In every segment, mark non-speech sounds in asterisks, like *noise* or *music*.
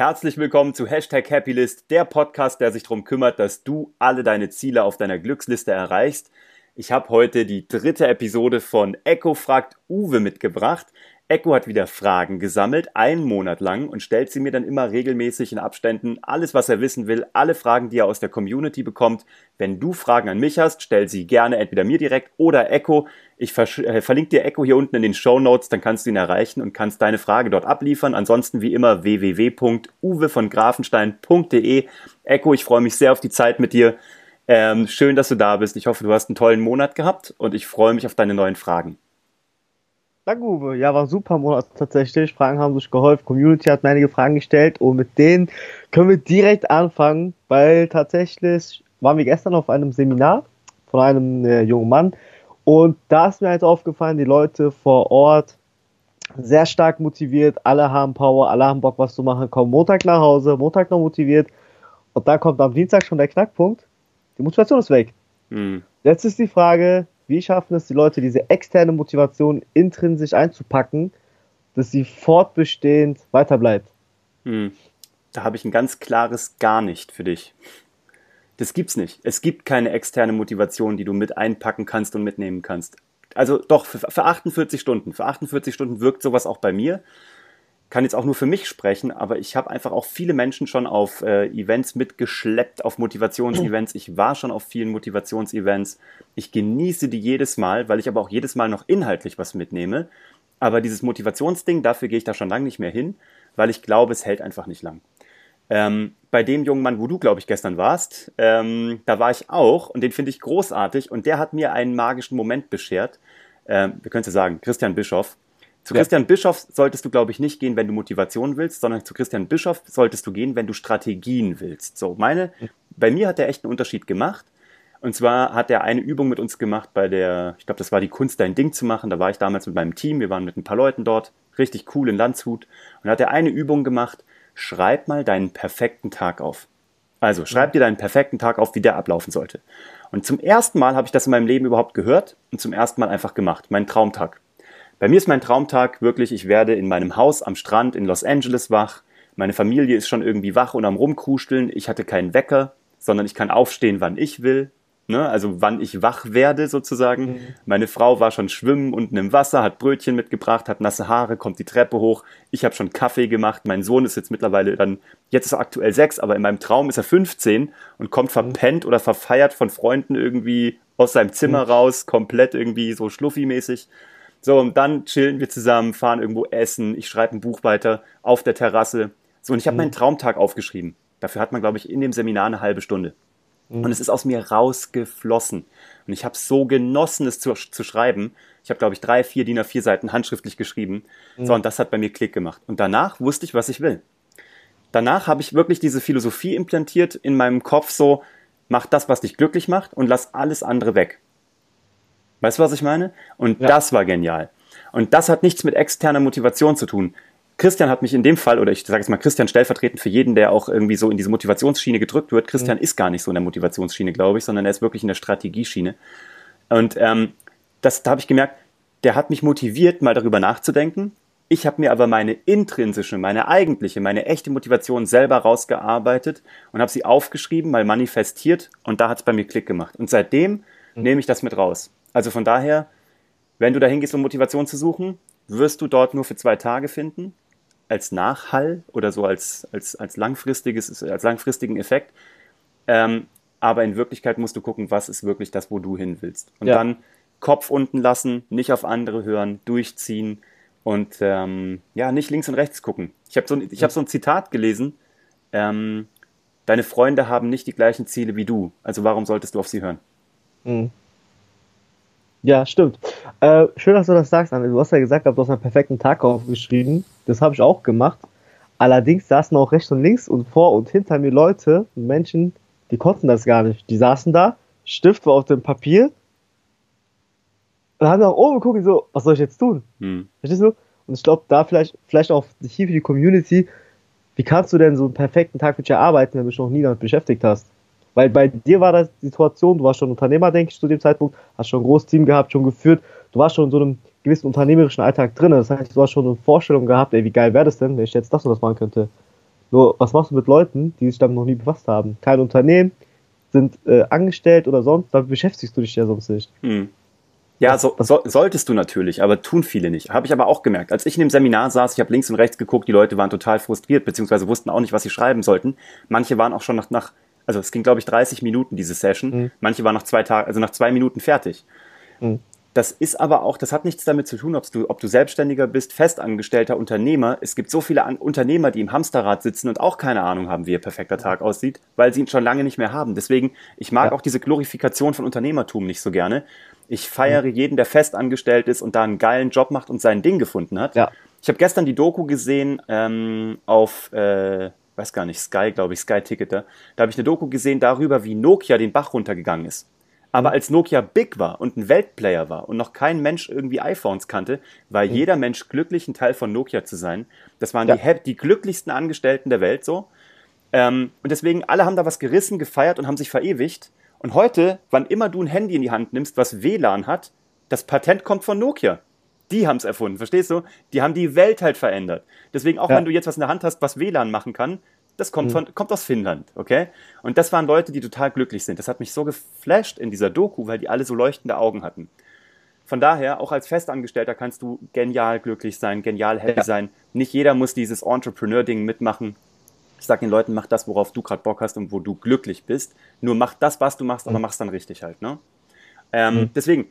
Herzlich willkommen zu Hashtag Happylist, der Podcast, der sich darum kümmert, dass du alle deine Ziele auf deiner Glücksliste erreichst. Ich habe heute die dritte Episode von Echo fragt Uwe mitgebracht. Echo hat wieder Fragen gesammelt, einen Monat lang, und stellt sie mir dann immer regelmäßig in Abständen. Alles, was er wissen will, alle Fragen, die er aus der Community bekommt. Wenn du Fragen an mich hast, stell sie gerne entweder mir direkt oder Echo. Ich äh, verlinke dir Echo hier unten in den Show Notes, dann kannst du ihn erreichen und kannst deine Frage dort abliefern. Ansonsten wie immer www.uwe von grafenstein.de. Echo, ich freue mich sehr auf die Zeit mit dir. Ähm, schön, dass du da bist. Ich hoffe, du hast einen tollen Monat gehabt und ich freue mich auf deine neuen Fragen. Danke, Uwe. Ja, war ein super Monat tatsächlich. Fragen haben sich geholfen. Community hat mir einige Fragen gestellt und mit denen können wir direkt anfangen, weil tatsächlich waren wir gestern auf einem Seminar von einem äh, jungen Mann und da ist mir halt aufgefallen, die Leute vor Ort sehr stark motiviert, alle haben Power, alle haben Bock, was zu machen, kommen Montag nach Hause, Montag noch motiviert und dann kommt am Dienstag schon der Knackpunkt. Die Motivation ist weg. Mhm. Jetzt ist die Frage, wie schaffen es die Leute, diese externe Motivation intrinsisch einzupacken, dass sie fortbestehend weiterbleibt? Hm. Da habe ich ein ganz klares Gar nicht für dich. Das gibt's nicht. Es gibt keine externe Motivation, die du mit einpacken kannst und mitnehmen kannst. Also doch, für, für 48 Stunden. Für 48 Stunden wirkt sowas auch bei mir kann jetzt auch nur für mich sprechen, aber ich habe einfach auch viele Menschen schon auf äh, Events mitgeschleppt, auf Motivationsevents. Ich war schon auf vielen Motivationsevents. Ich genieße die jedes Mal, weil ich aber auch jedes Mal noch inhaltlich was mitnehme. Aber dieses Motivationsding, dafür gehe ich da schon lange nicht mehr hin, weil ich glaube, es hält einfach nicht lang. Ähm, bei dem jungen Mann, wo du, glaube ich, gestern warst, ähm, da war ich auch und den finde ich großartig und der hat mir einen magischen Moment beschert. Ähm, wir können es ja sagen, Christian Bischoff zu ja. Christian Bischoff solltest du, glaube ich, nicht gehen, wenn du Motivation willst, sondern zu Christian Bischoff solltest du gehen, wenn du Strategien willst. So, meine, bei mir hat er echt einen Unterschied gemacht. Und zwar hat er eine Übung mit uns gemacht bei der, ich glaube, das war die Kunst, dein Ding zu machen. Da war ich damals mit meinem Team, wir waren mit ein paar Leuten dort, richtig cool in Landshut. Und da hat er eine Übung gemacht, schreib mal deinen perfekten Tag auf. Also, schreib dir deinen perfekten Tag auf, wie der ablaufen sollte. Und zum ersten Mal habe ich das in meinem Leben überhaupt gehört und zum ersten Mal einfach gemacht. Mein Traumtag. Bei mir ist mein Traumtag wirklich, ich werde in meinem Haus am Strand in Los Angeles wach. Meine Familie ist schon irgendwie wach und am Rumkruscheln. Ich hatte keinen Wecker, sondern ich kann aufstehen, wann ich will. Ne? Also wann ich wach werde sozusagen. Mhm. Meine Frau war schon schwimmen unten im Wasser, hat Brötchen mitgebracht, hat nasse Haare, kommt die Treppe hoch. Ich habe schon Kaffee gemacht. Mein Sohn ist jetzt mittlerweile dann, jetzt ist er aktuell sechs, aber in meinem Traum ist er 15 und kommt mhm. verpennt oder verfeiert von Freunden irgendwie aus seinem Zimmer mhm. raus, komplett irgendwie so schluffi-mäßig. So, und dann chillen wir zusammen, fahren irgendwo essen, ich schreibe ein Buch weiter auf der Terrasse. So, und ich habe mhm. meinen Traumtag aufgeschrieben. Dafür hat man, glaube ich, in dem Seminar eine halbe Stunde. Mhm. Und es ist aus mir rausgeflossen. Und ich habe so genossen, es zu, zu schreiben. Ich habe, glaube ich, drei, vier DIN A4 Seiten handschriftlich geschrieben. Mhm. So, und das hat bei mir Klick gemacht. Und danach wusste ich, was ich will. Danach habe ich wirklich diese Philosophie implantiert in meinem Kopf so, mach das, was dich glücklich macht und lass alles andere weg. Weißt du, was ich meine? Und ja. das war genial. Und das hat nichts mit externer Motivation zu tun. Christian hat mich in dem Fall, oder ich sage jetzt mal Christian stellvertretend für jeden, der auch irgendwie so in diese Motivationsschiene gedrückt wird. Christian mhm. ist gar nicht so in der Motivationsschiene, glaube ich, sondern er ist wirklich in der Strategieschiene. Und ähm, das, da habe ich gemerkt, der hat mich motiviert, mal darüber nachzudenken. Ich habe mir aber meine intrinsische, meine eigentliche, meine echte Motivation selber rausgearbeitet und habe sie aufgeschrieben, mal manifestiert und da hat es bei mir Klick gemacht. Und seitdem mhm. nehme ich das mit raus. Also von daher, wenn du dahin gehst, um Motivation zu suchen, wirst du dort nur für zwei Tage finden, als Nachhall oder so als, als, als, langfristiges, als langfristigen Effekt. Ähm, aber in Wirklichkeit musst du gucken, was ist wirklich das, wo du hin willst. Und ja. dann Kopf unten lassen, nicht auf andere hören, durchziehen und ähm, ja, nicht links und rechts gucken. Ich habe so, ein, hab so ein Zitat gelesen, ähm, deine Freunde haben nicht die gleichen Ziele wie du, also warum solltest du auf sie hören? Mhm. Ja, stimmt. Äh, schön, dass du das sagst, Anne. Du hast ja gesagt, du hast einen perfekten Tag aufgeschrieben. Das habe ich auch gemacht. Allerdings saßen auch rechts und links und vor und hinter mir Leute, Menschen, die konnten das gar nicht. Die saßen da, Stift war auf dem Papier und haben nach oben geguckt und so, was soll ich jetzt tun? Hm. Verstehst du? Und ich glaube, da vielleicht, vielleicht auch hier für die Community, wie kannst du denn so einen perfekten Tag für dich erarbeiten, wenn du dich noch nie damit beschäftigt hast? Weil bei dir war das die Situation, du warst schon Unternehmer, denke ich, zu dem Zeitpunkt, hast schon ein großes Team gehabt, schon geführt, du warst schon in so einem gewissen unternehmerischen Alltag drin. Das heißt, du hast schon eine Vorstellung gehabt, ey, wie geil wäre das denn, wenn ich jetzt das und das machen könnte. Nur, was machst du mit Leuten, die sich damit noch nie befasst haben? Kein Unternehmen, sind äh, angestellt oder sonst, damit beschäftigst du dich ja sonst nicht. Hm. Ja, so, so, solltest du natürlich, aber tun viele nicht. Habe ich aber auch gemerkt. Als ich in dem Seminar saß, ich habe links und rechts geguckt, die Leute waren total frustriert, beziehungsweise wussten auch nicht, was sie schreiben sollten. Manche waren auch schon nach, nach also es ging, glaube ich, 30 Minuten, diese Session. Mhm. Manche waren nach zwei Tagen, also nach zwei Minuten fertig. Mhm. Das ist aber auch, das hat nichts damit zu tun, ob du, ob du Selbstständiger bist, festangestellter Unternehmer. Es gibt so viele An Unternehmer, die im Hamsterrad sitzen und auch keine Ahnung haben, wie ihr perfekter Tag aussieht, weil sie ihn schon lange nicht mehr haben. Deswegen, ich mag ja. auch diese Glorifikation von Unternehmertum nicht so gerne. Ich feiere mhm. jeden, der festangestellt ist und da einen geilen Job macht und sein Ding gefunden hat. Ja. Ich habe gestern die Doku gesehen ähm, auf, äh, weiß gar nicht, Sky, glaube ich, Sky Ticketer. Da habe ich eine Doku gesehen darüber, wie Nokia den Bach runtergegangen ist. Aber als Nokia big war und ein Weltplayer war und noch kein Mensch irgendwie iPhones kannte, war mhm. jeder Mensch glücklich, ein Teil von Nokia zu sein. Das waren ja. die, die glücklichsten Angestellten der Welt so. Ähm, und deswegen, alle haben da was gerissen, gefeiert und haben sich verewigt. Und heute, wann immer du ein Handy in die Hand nimmst, was WLAN hat, das Patent kommt von Nokia. Die haben es erfunden, verstehst du? Die haben die Welt halt verändert. Deswegen, auch ja. wenn du jetzt was in der Hand hast, was WLAN machen kann, das kommt, mhm. von, kommt aus Finnland, okay? Und das waren Leute, die total glücklich sind. Das hat mich so geflasht in dieser Doku, weil die alle so leuchtende Augen hatten. Von daher, auch als Festangestellter kannst du genial glücklich sein, genial happy ja. sein. Nicht jeder muss dieses Entrepreneur-Ding mitmachen. Ich sage den Leuten, mach das, worauf du gerade Bock hast und wo du glücklich bist. Nur mach das, was du machst, mhm. aber mach's dann richtig halt. Ne? Ähm, mhm. Deswegen,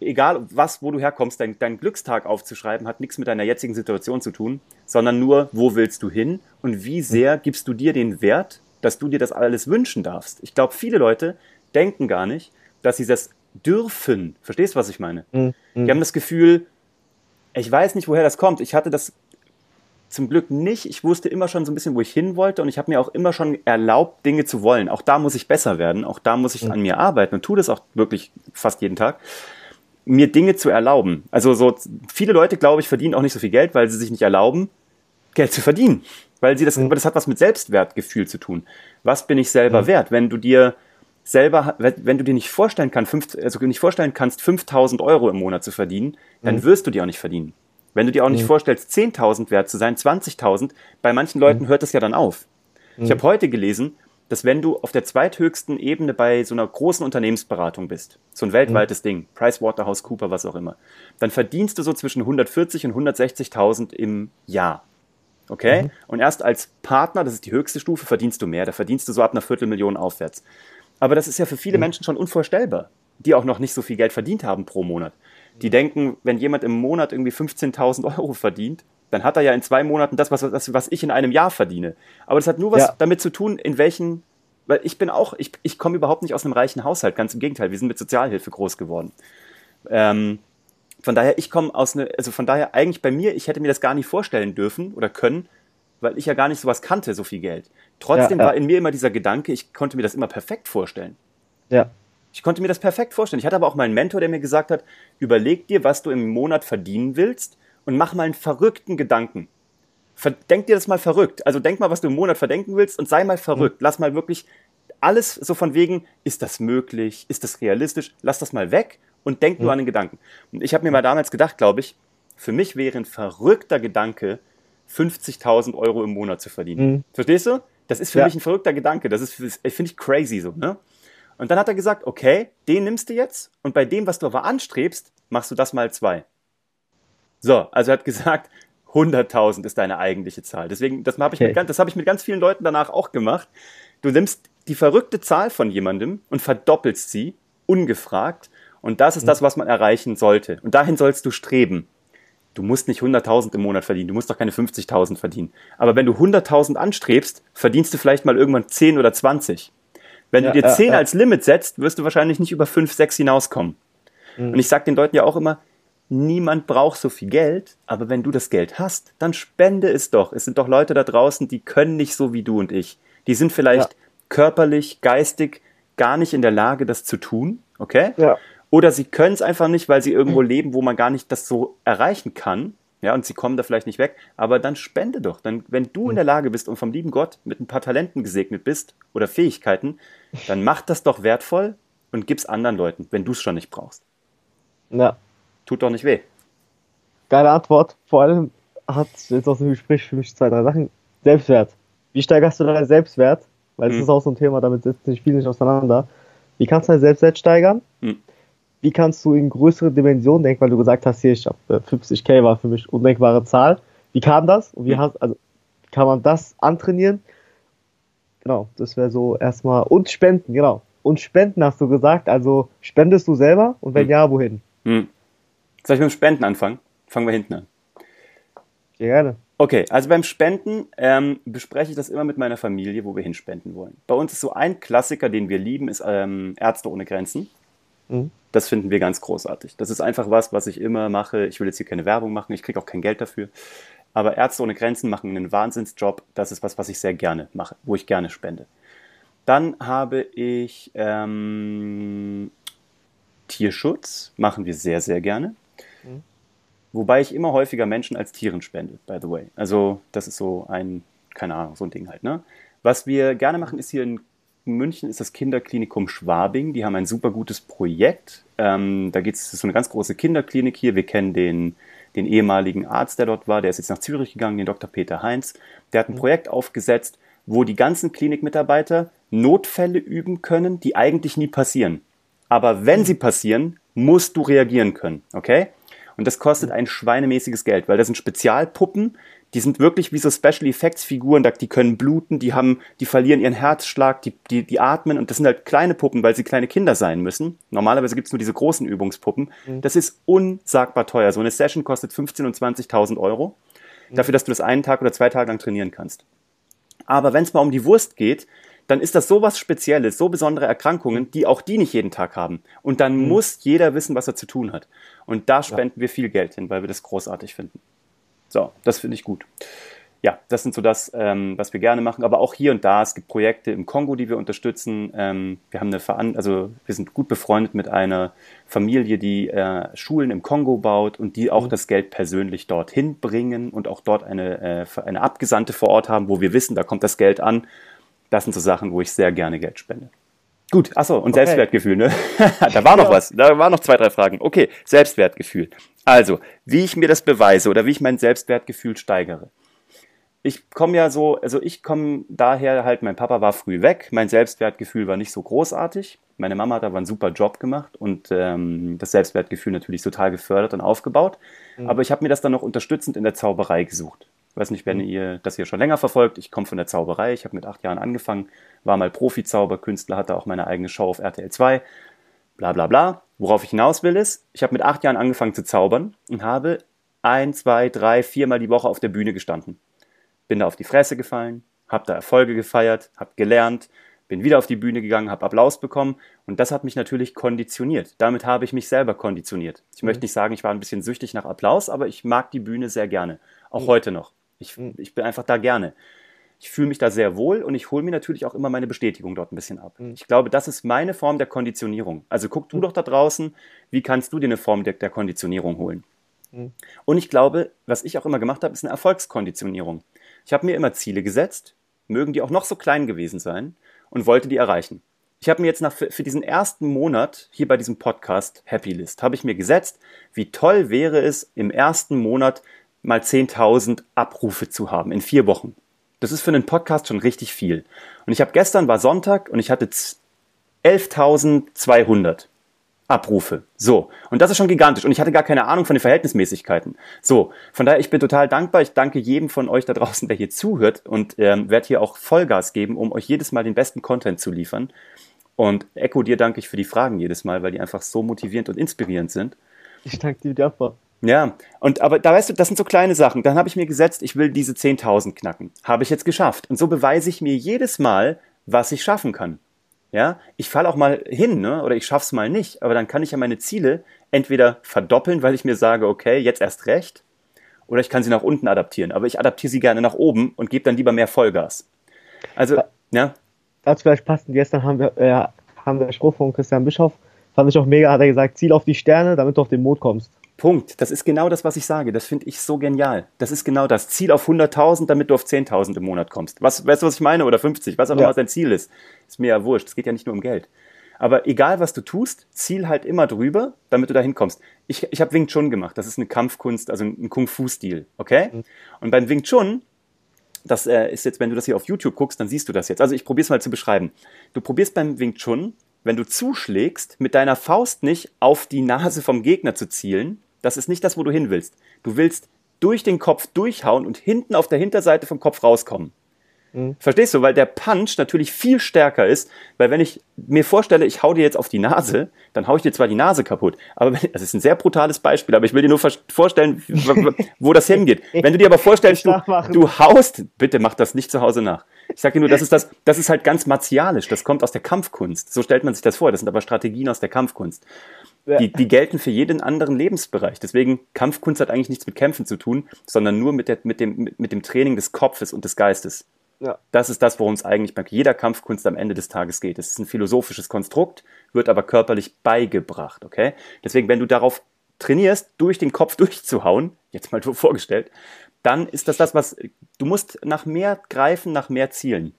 egal was, wo du herkommst, dein, dein Glückstag aufzuschreiben, hat nichts mit deiner jetzigen Situation zu tun, sondern nur, wo willst du hin und wie sehr gibst du dir den Wert, dass du dir das alles wünschen darfst. Ich glaube, viele Leute denken gar nicht, dass sie das dürfen. Verstehst du, was ich meine? Mhm. Die haben das Gefühl, ich weiß nicht, woher das kommt. Ich hatte das zum Glück nicht. Ich wusste immer schon so ein bisschen, wo ich hin wollte und ich habe mir auch immer schon erlaubt, Dinge zu wollen. Auch da muss ich besser werden. Auch da muss ich mhm. an mir arbeiten und tue das auch wirklich fast jeden Tag mir Dinge zu erlauben. Also so viele Leute, glaube ich, verdienen auch nicht so viel Geld, weil sie sich nicht erlauben, Geld zu verdienen. Weil sie das, mhm. das hat was mit Selbstwertgefühl zu tun. Was bin ich selber mhm. wert? Wenn du dir selber, wenn du dir nicht vorstellen kannst, fünf, also nicht vorstellen kannst, 5000 Euro im Monat zu verdienen, dann mhm. wirst du die auch nicht verdienen. Wenn du dir auch nicht mhm. vorstellst, 10.000 wert zu sein, 20.000, bei manchen Leuten mhm. hört das ja dann auf. Ich mhm. habe heute gelesen, dass wenn du auf der zweithöchsten Ebene bei so einer großen Unternehmensberatung bist, so ein weltweites mhm. Ding, PricewaterhouseCooper, was auch immer, dann verdienst du so zwischen 140 und 160.000 im Jahr. Okay? Mhm. Und erst als Partner, das ist die höchste Stufe, verdienst du mehr. Da verdienst du so ab einer Viertelmillion aufwärts. Aber das ist ja für viele mhm. Menschen schon unvorstellbar, die auch noch nicht so viel Geld verdient haben pro Monat. Die denken, wenn jemand im Monat irgendwie 15.000 Euro verdient, dann hat er ja in zwei Monaten das, was, das, was ich in einem Jahr verdiene. Aber das hat nur was ja. damit zu tun, in welchen, weil ich bin auch, ich, ich komme überhaupt nicht aus einem reichen Haushalt, ganz im Gegenteil, wir sind mit Sozialhilfe groß geworden. Ähm, von daher, ich komme aus einer, also von daher eigentlich bei mir, ich hätte mir das gar nicht vorstellen dürfen oder können, weil ich ja gar nicht sowas kannte, so viel Geld. Trotzdem ja, ja. war in mir immer dieser Gedanke, ich konnte mir das immer perfekt vorstellen. Ja. Ich konnte mir das perfekt vorstellen. Ich hatte aber auch meinen Mentor, der mir gesagt hat, überleg dir, was du im Monat verdienen willst und mach mal einen verrückten Gedanken. Denk dir das mal verrückt. Also denk mal, was du im Monat verdenken willst und sei mal verrückt. Mhm. Lass mal wirklich alles so von wegen, ist das möglich? Ist das realistisch? Lass das mal weg und denk mhm. nur an den Gedanken. Und ich habe mir mal damals gedacht, glaube ich, für mich wäre ein verrückter Gedanke, 50.000 Euro im Monat zu verdienen. Mhm. Verstehst du? Das ist für ja. mich ein verrückter Gedanke. Das ist, finde ich crazy so, ne? Und dann hat er gesagt, okay, den nimmst du jetzt und bei dem, was du aber anstrebst, machst du das mal zwei. So, also er hat gesagt, 100.000 ist deine eigentliche Zahl. Deswegen, das habe ich, okay. mit, hab ich mit ganz vielen Leuten danach auch gemacht. Du nimmst die verrückte Zahl von jemandem und verdoppelst sie, ungefragt. Und das ist mhm. das, was man erreichen sollte. Und dahin sollst du streben. Du musst nicht 100.000 im Monat verdienen, du musst doch keine 50.000 verdienen. Aber wenn du 100.000 anstrebst, verdienst du vielleicht mal irgendwann 10 oder 20. Wenn ja, du dir 10 ja, als Limit setzt, wirst du wahrscheinlich nicht über 5, 6 hinauskommen. Mhm. Und ich sage den Leuten ja auch immer, niemand braucht so viel Geld, aber wenn du das Geld hast, dann spende es doch. Es sind doch Leute da draußen, die können nicht so wie du und ich. Die sind vielleicht ja. körperlich, geistig gar nicht in der Lage, das zu tun, okay? Ja. Oder sie können es einfach nicht, weil sie irgendwo *clears throat* leben, wo man gar nicht das so erreichen kann. Ja, und sie kommen da vielleicht nicht weg, aber dann spende doch. Dann, wenn du in der Lage bist und vom lieben Gott mit ein paar Talenten gesegnet bist oder Fähigkeiten, dann mach das doch wertvoll und gib's anderen Leuten, wenn du es schon nicht brauchst. Ja, Tut doch nicht weh. Geile Antwort. Vor allem hat jetzt aus dem Gespräch für mich zwei, drei Sachen. Selbstwert. wie steigerst du deinen Selbstwert? Weil das Mhm. ist auch so ein Thema, damit setzt sich viel nicht auseinander. Wie kannst du deinen Selbstwert steigern? Mhm. Wie kannst du in größere Dimensionen denken, weil du gesagt hast, hier, ich hab, äh, 50k war für mich undenkbare Zahl. Wie kam das? Und wie Mhm. hast, also, kann man das antrainieren? Genau, das wäre so erstmal. Und Spenden, genau. Und Spenden hast du gesagt, also spendest du selber? Und wenn Mhm. ja, wohin? Soll ich mit dem Spenden anfangen? Fangen wir hinten an. Gerne. Okay, also beim Spenden ähm, bespreche ich das immer mit meiner Familie, wo wir hinspenden wollen. Bei uns ist so ein Klassiker, den wir lieben, ist ähm, Ärzte ohne Grenzen. Mhm. Das finden wir ganz großartig. Das ist einfach was, was ich immer mache. Ich will jetzt hier keine Werbung machen, ich kriege auch kein Geld dafür. Aber Ärzte ohne Grenzen machen einen Wahnsinnsjob. Das ist was, was ich sehr gerne mache, wo ich gerne spende. Dann habe ich ähm, Tierschutz, machen wir sehr, sehr gerne. Mhm. Wobei ich immer häufiger Menschen als Tieren spende, by the way. Also das ist so ein, keine Ahnung, so ein Ding halt. Ne? Was wir gerne machen, ist hier in München ist das Kinderklinikum Schwabing. Die haben ein super gutes Projekt. Ähm, da geht es, so eine ganz große Kinderklinik hier. Wir kennen den, den ehemaligen Arzt, der dort war. Der ist jetzt nach Zürich gegangen, den Dr. Peter Heinz. Der hat ein Projekt aufgesetzt, wo die ganzen Klinikmitarbeiter Notfälle üben können, die eigentlich nie passieren. Aber wenn sie passieren, musst du reagieren können, okay? Und das kostet ein schweinemäßiges Geld, weil das sind Spezialpuppen, die sind wirklich wie so Special Effects Figuren, die können bluten, die haben, die verlieren ihren Herzschlag, die, die, die atmen und das sind halt kleine Puppen, weil sie kleine Kinder sein müssen. Normalerweise gibt's nur diese großen Übungspuppen. Das ist unsagbar teuer. So eine Session kostet 15.000 und 20.000 Euro. Dafür, dass du das einen Tag oder zwei Tage lang trainieren kannst. Aber wenn es mal um die Wurst geht, dann ist das so was Spezielles, so besondere Erkrankungen, die auch die nicht jeden Tag haben. Und dann muss jeder wissen, was er zu tun hat. Und da spenden wir viel Geld hin, weil wir das großartig finden. So, das finde ich gut. Ja, das sind so das, ähm, was wir gerne machen. Aber auch hier und da, es gibt Projekte im Kongo, die wir unterstützen. Ähm, wir haben eine Veran also wir sind gut befreundet mit einer Familie, die äh, Schulen im Kongo baut und die auch das Geld persönlich dorthin bringen und auch dort eine, äh, eine Abgesandte vor Ort haben, wo wir wissen, da kommt das Geld an. Das sind so Sachen, wo ich sehr gerne Geld spende. Gut, achso, und Okay. Selbstwertgefühl, ne? *laughs* da war noch Ja. was. Da waren noch zwei, drei Fragen. Okay, Selbstwertgefühl. Also, wie ich mir das beweise oder wie ich mein Selbstwertgefühl steigere. Ich komme ja so, also ich komme daher halt, mein Papa war früh weg, mein Selbstwertgefühl war nicht so großartig. Meine Mama hat aber einen super Job gemacht und ähm, das Selbstwertgefühl natürlich total gefördert und aufgebaut. Aber ich habe mir das dann noch unterstützend in der Zauberei gesucht. Ich weiß nicht, wenn ihr das hier schon länger verfolgt. Ich komme von der Zauberei. Ich habe mit acht Jahren angefangen, war mal Profi-Zauberkünstler, hatte auch meine eigene Show auf RTL 2. Bla bla bla. Worauf ich hinaus will ist, ich habe mit acht Jahren angefangen zu zaubern und habe ein, zwei, drei, viermal die Woche auf der Bühne gestanden. Bin da auf die Fresse gefallen, habe da Erfolge gefeiert, habe gelernt, bin wieder auf die Bühne gegangen, habe Applaus bekommen und das hat mich natürlich konditioniert. Damit habe ich mich selber konditioniert. Ich möchte nicht sagen, ich war ein bisschen süchtig nach Applaus, aber ich mag die Bühne sehr gerne. Auch heute noch. Ich, ich bin einfach da gerne. Ich fühle mich da sehr wohl und ich hole mir natürlich auch immer meine Bestätigung dort ein bisschen ab. Ich glaube, das ist meine Form der Konditionierung. Also guck du doch da draußen, wie kannst du dir eine Form der, der Konditionierung holen? Und ich glaube, was ich auch immer gemacht habe, ist eine Erfolgskonditionierung. Ich habe mir immer Ziele gesetzt, mögen die auch noch so klein gewesen sein, und wollte die erreichen. Ich habe mir jetzt nach, für, für diesen ersten Monat hier bei diesem Podcast Happy List, habe ich mir gesetzt, wie toll wäre es, im ersten Monat mal 10.000 Abrufe zu haben in vier Wochen. Das ist für einen Podcast schon richtig viel. Und ich habe gestern war Sonntag und ich hatte z- 11.200 Abrufe. So. Und das ist schon gigantisch. Und ich hatte gar keine Ahnung von den Verhältnismäßigkeiten. So. Von daher, ich bin total dankbar. Ich danke jedem von euch da draußen, der hier zuhört und ähm, werde hier auch Vollgas geben, um euch jedes Mal den besten Content zu liefern. Und Echo, dir danke ich für die Fragen jedes Mal, weil die einfach so motivierend und inspirierend sind. Ich danke dir für die Antwort. Ja, und aber da weißt du, das sind so kleine Sachen. Dann habe ich mir gesetzt, ich will diese 10.000 knacken. Habe ich jetzt geschafft. Und so beweise ich mir jedes Mal, was ich schaffen kann. Ja, ich falle auch mal hin, ne? oder ich schaff's mal nicht, aber dann kann ich ja meine Ziele entweder verdoppeln, weil ich mir sage, okay, jetzt erst recht, oder ich kann sie nach unten adaptieren, aber ich adaptiere sie gerne nach oben und gebe dann lieber mehr Vollgas. Also, ja, Dazu vielleicht passend, gestern haben wir, äh, haben wir Spruch von Christian Bischoff, fand ich auch mega, hat er gesagt, ziel auf die Sterne, damit du auf den Mond kommst. Punkt. Das ist genau das, was ich sage. Das finde ich so genial. Das ist genau das. Ziel auf 100.000, damit du auf 10.000 im Monat kommst. Was, weißt du, was ich meine? Oder 50, was auch immer Ja. dein Ziel ist. Ist mir ja wurscht. Es geht ja nicht nur um Geld. Aber egal, was du tust, ziel halt immer drüber, damit du da hinkommst. Ich, ich habe Wing Chun gemacht. Das ist eine Kampfkunst, also ein Kung-Fu-Stil. Okay? Und beim Wing Chun Das äh, ist jetzt, wenn du das hier auf YouTube guckst, dann siehst du das jetzt. Also ich probiere es mal zu beschreiben. Du probierst beim Wing Chun, wenn du zuschlägst, mit deiner Faust nicht auf die Nase vom Gegner zu zielen. Das ist nicht das, wo du hin willst. Du willst durch den Kopf durchhauen und hinten auf der Hinterseite vom Kopf rauskommen. Mhm. Verstehst du? Weil der Punch natürlich viel stärker ist, weil wenn ich mir vorstelle, ich hau dir jetzt auf die Nase, dann hau ich dir zwar die Nase kaputt, aber wenn, das ist ein sehr brutales Beispiel, aber ich will dir nur vorstellen, wo das hingeht. *laughs* Wenn du dir aber vorstellst, du, du haust, bitte mach das nicht zu Hause nach. Ich sage dir nur, das ist das, das ist halt ganz martialisch, das kommt aus der Kampfkunst. So stellt man sich das vor, das sind aber Strategien aus der Kampfkunst. Die, die gelten für jeden anderen Lebensbereich. Deswegen, Kampfkunst hat eigentlich nichts mit Kämpfen zu tun, sondern nur mit, der, mit, dem, mit dem Training des Kopfes und des Geistes. Ja. Das ist das, worum es eigentlich bei jeder Kampfkunst am Ende des Tages geht. Es ist ein philosophisches Konstrukt, wird aber körperlich beigebracht, okay? Deswegen, wenn du darauf trainierst, durch den Kopf *laughs* durchzuhauen, jetzt mal so vorgestellt, dann ist das das, was du musst nach mehr greifen, nach mehr Zielen.